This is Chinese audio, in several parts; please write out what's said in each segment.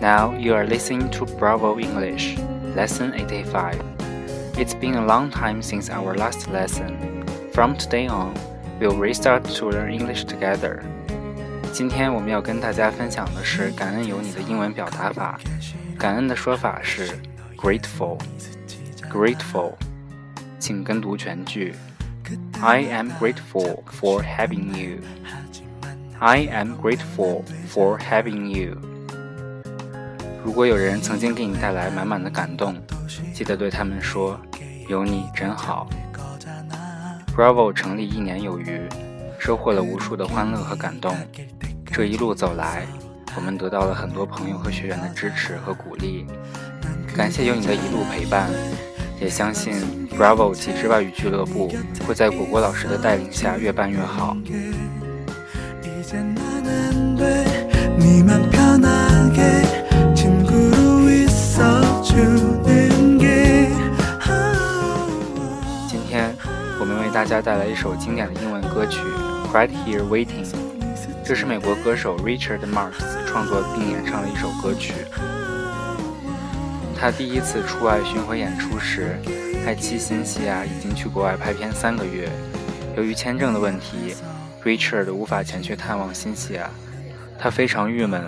Now you are listening to Bravo English, Lesson 85. It's been a long time since our last lesson. From today on, we'll restart to learn English together. 今天我们要跟大家分享的是感恩有你的英文表达法。感恩的说法是 grateful。grateful，请跟读全句。 I am grateful for having you. I am grateful for having you. 如果有人曾经给你带来满满的感动，记得对他们说：“有你真好。” Bravo 成立一年有余，收获了无数的欢乐和感动。这一路走来，我们得到了很多朋友和学员的支持和鼓励。感谢有你的一路陪伴，也相信 Bravo 极致外语俱乐部会在果果老师的带领下越办越好。今天我们为大家带来一首经典的英文歌曲《Right Here Waiting》，这是美国歌手 Richard Marx 创作并演唱的一首歌曲。他第一次出外巡回演出时，爱妻辛西娅已经去国外拍片三个月，由于签证的问题，Richard 无法前去探望辛西娅，他非常郁闷。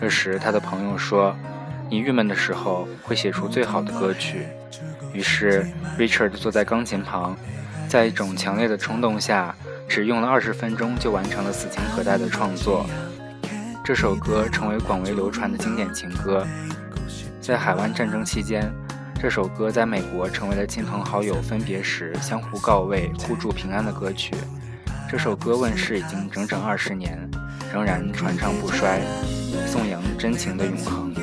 这时，他的朋友说。你郁闷的时候会写出最好的歌曲。于是，Richard 坐在钢琴旁，在一种强烈的冲动下，只用了二十分钟就完成了《死情可待》的创作。这首歌成为广为流传的经典情歌。在海湾战争期间，这首歌在美国成为了亲朋好友分别时相互告慰、互助平安的歌曲。这首歌问世已经整整二十年，仍然传唱不衰，颂扬真情的永恒。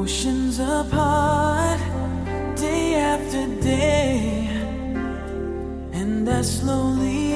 Oceans apart, day after day, and I slowly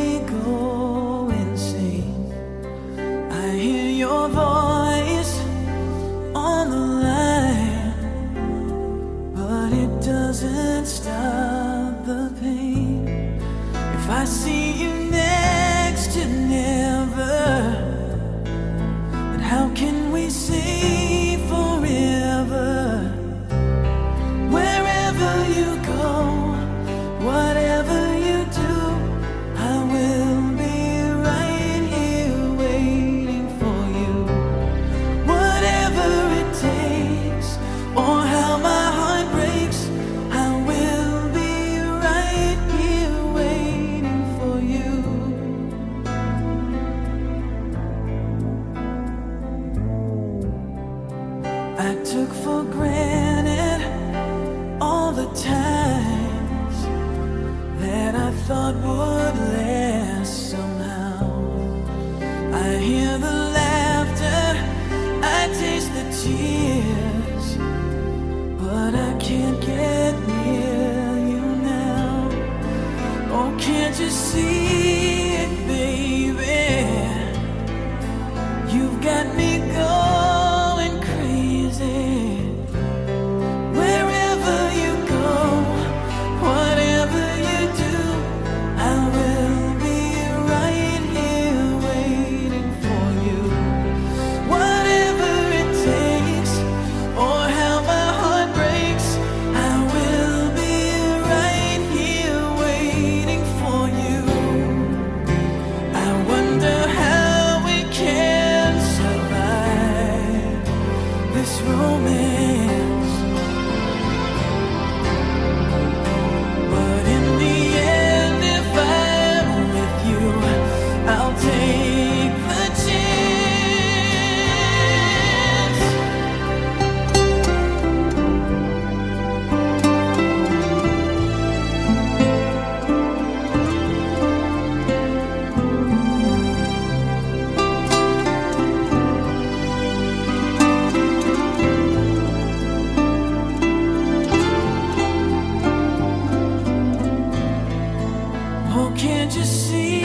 Can't you see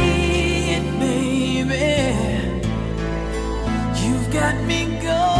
it, baby? You've got me going.